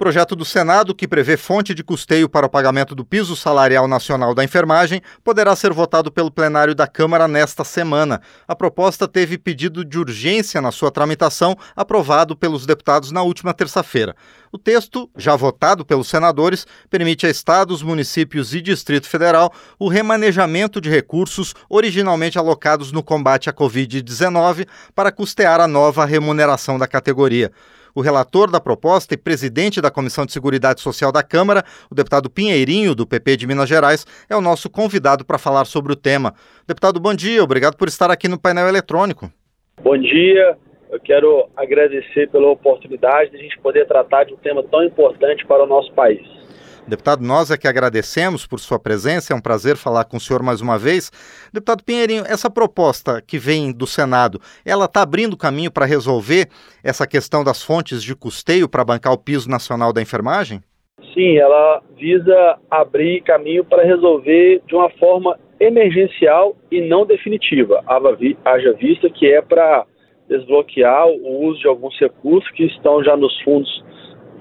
Projeto do Senado, que prevê fonte de custeio para o pagamento do piso salarial nacional da enfermagem, poderá ser votado pelo plenário da Câmara nesta semana. A proposta teve pedido de urgência na sua tramitação, aprovado pelos deputados na última terça-feira. O texto, já votado pelos senadores, permite a estados, municípios e Distrito Federal o remanejamento de recursos originalmente alocados no combate à Covid-19 para custear a nova remuneração da categoria. O relator da proposta e presidente da Comissão de Seguridade Social da Câmara, o deputado Pinheirinho, do PP de Minas Gerais, é o nosso convidado para falar sobre o tema. Deputado, bom dia, obrigado por estar aqui no painel eletrônico. Bom dia, eu quero agradecer pela oportunidade de a gente poder tratar de um tema tão importante para o nosso país. Deputado, nós é que agradecemos por sua presença, é um prazer falar com o senhor mais uma vez. Deputado Pinheirinho, essa proposta que vem do Senado, ela está abrindo caminho para resolver essa questão das fontes de custeio para bancar o piso nacional da enfermagem? Sim, ela visa abrir caminho para resolver de uma forma emergencial e não definitiva, haja vista que é para desbloquear o uso de alguns recursos que estão já nos fundos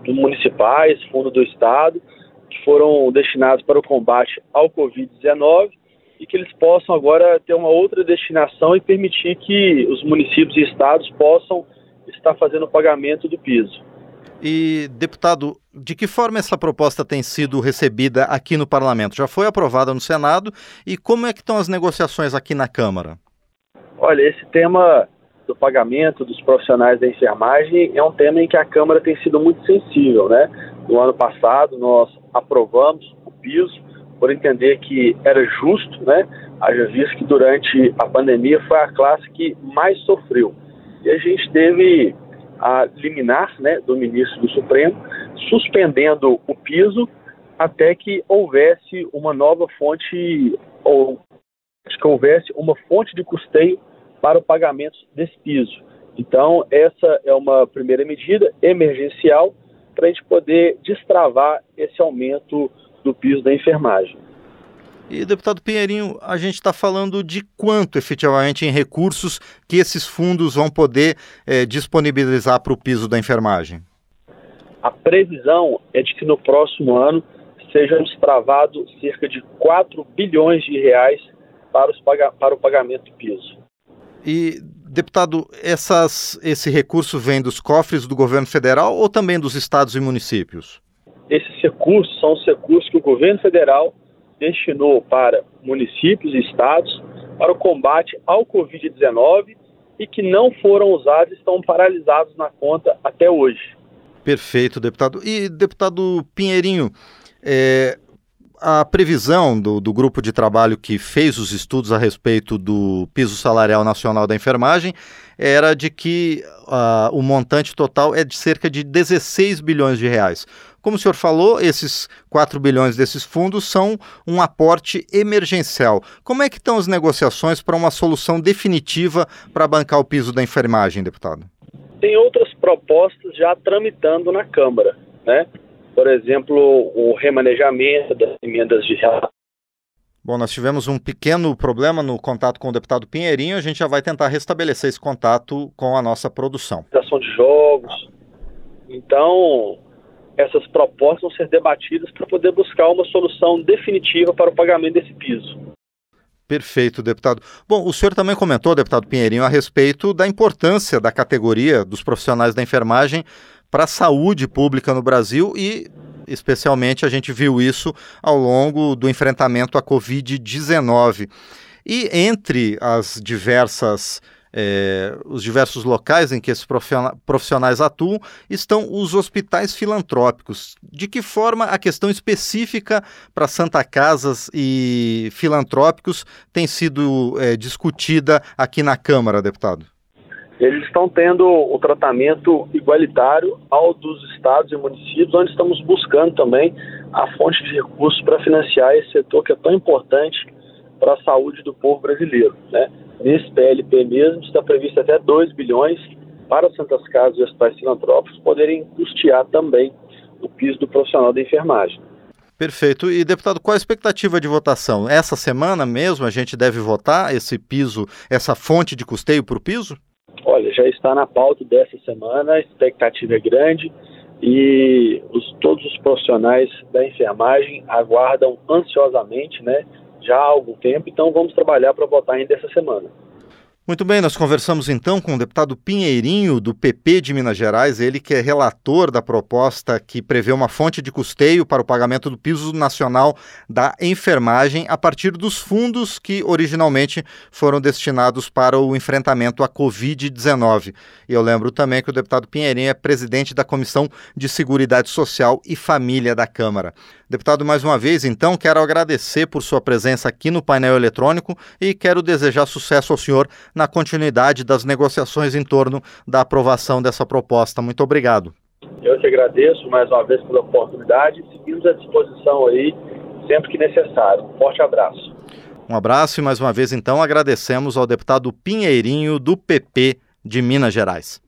municipais, fundo do Estado, que foram destinados para o combate ao Covid-19 e que eles possam agora ter uma outra destinação e permitir que os municípios e estados possam estar fazendo o pagamento do piso. E, deputado, de que forma essa proposta tem sido recebida aqui no parlamento? Já foi aprovada no Senado e como é que estão as negociações aqui na Câmara? Olha, esse tema do pagamento dos profissionais da enfermagem é um tema em que a Câmara tem sido muito sensível, né? No ano passado, nós aprovamos o piso por entender que era justo, né? Haja visto que durante a pandemia foi a classe que mais sofreu. E a gente teve a liminar né, do ministro do Supremo suspendendo o piso até que houvesse uma nova fonte ou que houvesse uma fonte de custeio para o pagamento desse piso. Então, essa é uma primeira medida emergencial para a gente poder destravar esse aumento do piso da enfermagem. E, deputado Pinheirinho, a gente está falando de quanto efetivamente em recursos que esses fundos vão poder é, disponibilizar para o piso da enfermagem? A previsão é de que no próximo ano sejam destravados cerca de 4 bilhões de reais para, os, para o pagamento do piso. E, deputado, essas, esse recurso vem dos cofres do governo federal ou também dos estados e municípios? Esses recursos são os recursos que o governo federal destinou para municípios e estados para o combate ao Covid-19 e que não foram usados estão paralisados na conta até hoje. Perfeito, deputado. E, deputado Pinheirinho, é, a previsão do, do, grupo de trabalho que fez os estudos a respeito do piso salarial nacional da enfermagem era de que uh, o montante total é de cerca de 16 bilhões de reais. Como o senhor falou, esses 4 bilhões desses fundos são um aporte emergencial. Como é que estão as negociações para uma solução definitiva para bancar o piso da enfermagem, deputado? Tem outras propostas já tramitando na Câmara, né? Por exemplo, o remanejamento das emendas de relação. Bom, nós tivemos um pequeno problema no contato com o deputado Pinheirinho, a gente já vai tentar restabelecer esse contato com a nossa produção. de jogos. Então, essas propostas vão ser debatidas para poder buscar uma solução definitiva para o pagamento desse piso. Perfeito, deputado. Bom, o senhor também comentou, deputado Pinheirinho, a respeito da importância da categoria dos profissionais da enfermagem para a saúde pública no Brasil e, especialmente, a gente viu isso ao longo do enfrentamento à Covid-19. E entre as diversas é, os diversos locais em que esses profissionais atuam estão os hospitais filantrópicos. De que forma a questão específica para Santa Casas e filantrópicos tem sido é, discutida aqui na Câmara, deputado? Eles estão tendo o tratamento igualitário ao dos estados e municípios, onde estamos buscando também a fonte de recursos para financiar esse setor que é tão importante para a saúde do povo brasileiro. Né? Nesse PLP mesmo está previsto até 2 bilhões para as Santas Casas e hospitais filantrópicos poderem custear também o piso do profissional da enfermagem. Perfeito. E, deputado, qual a expectativa de votação? Essa semana mesmo a gente deve votar esse piso, essa fonte de custeio para o piso? Olha, já está na pauta dessa semana, a expectativa é grande e os profissionais da enfermagem aguardam ansiosamente, né, já há algum tempo, então vamos trabalhar para votar ainda essa semana. Muito bem, nós conversamos então com o deputado Pinheirinho, do PP de Minas Gerais, ele que é relator da proposta que prevê uma fonte de custeio para o pagamento do piso nacional da enfermagem a partir dos fundos que originalmente foram destinados para o enfrentamento à Covid-19. E eu lembro também que o deputado Pinheirinho é presidente da Comissão de Seguridade Social e Família da Câmara. Deputado, mais uma vez, então, quero agradecer por sua presença aqui no painel eletrônico e quero desejar sucesso ao senhor na continuidade das negociações em torno da aprovação dessa proposta. Muito obrigado. Eu te agradeço mais uma vez pela oportunidade seguimos à disposição aí sempre que necessário. Um forte abraço. Um abraço e mais uma vez, então, agradecemos ao deputado Pinheirinho, do PP de Minas Gerais.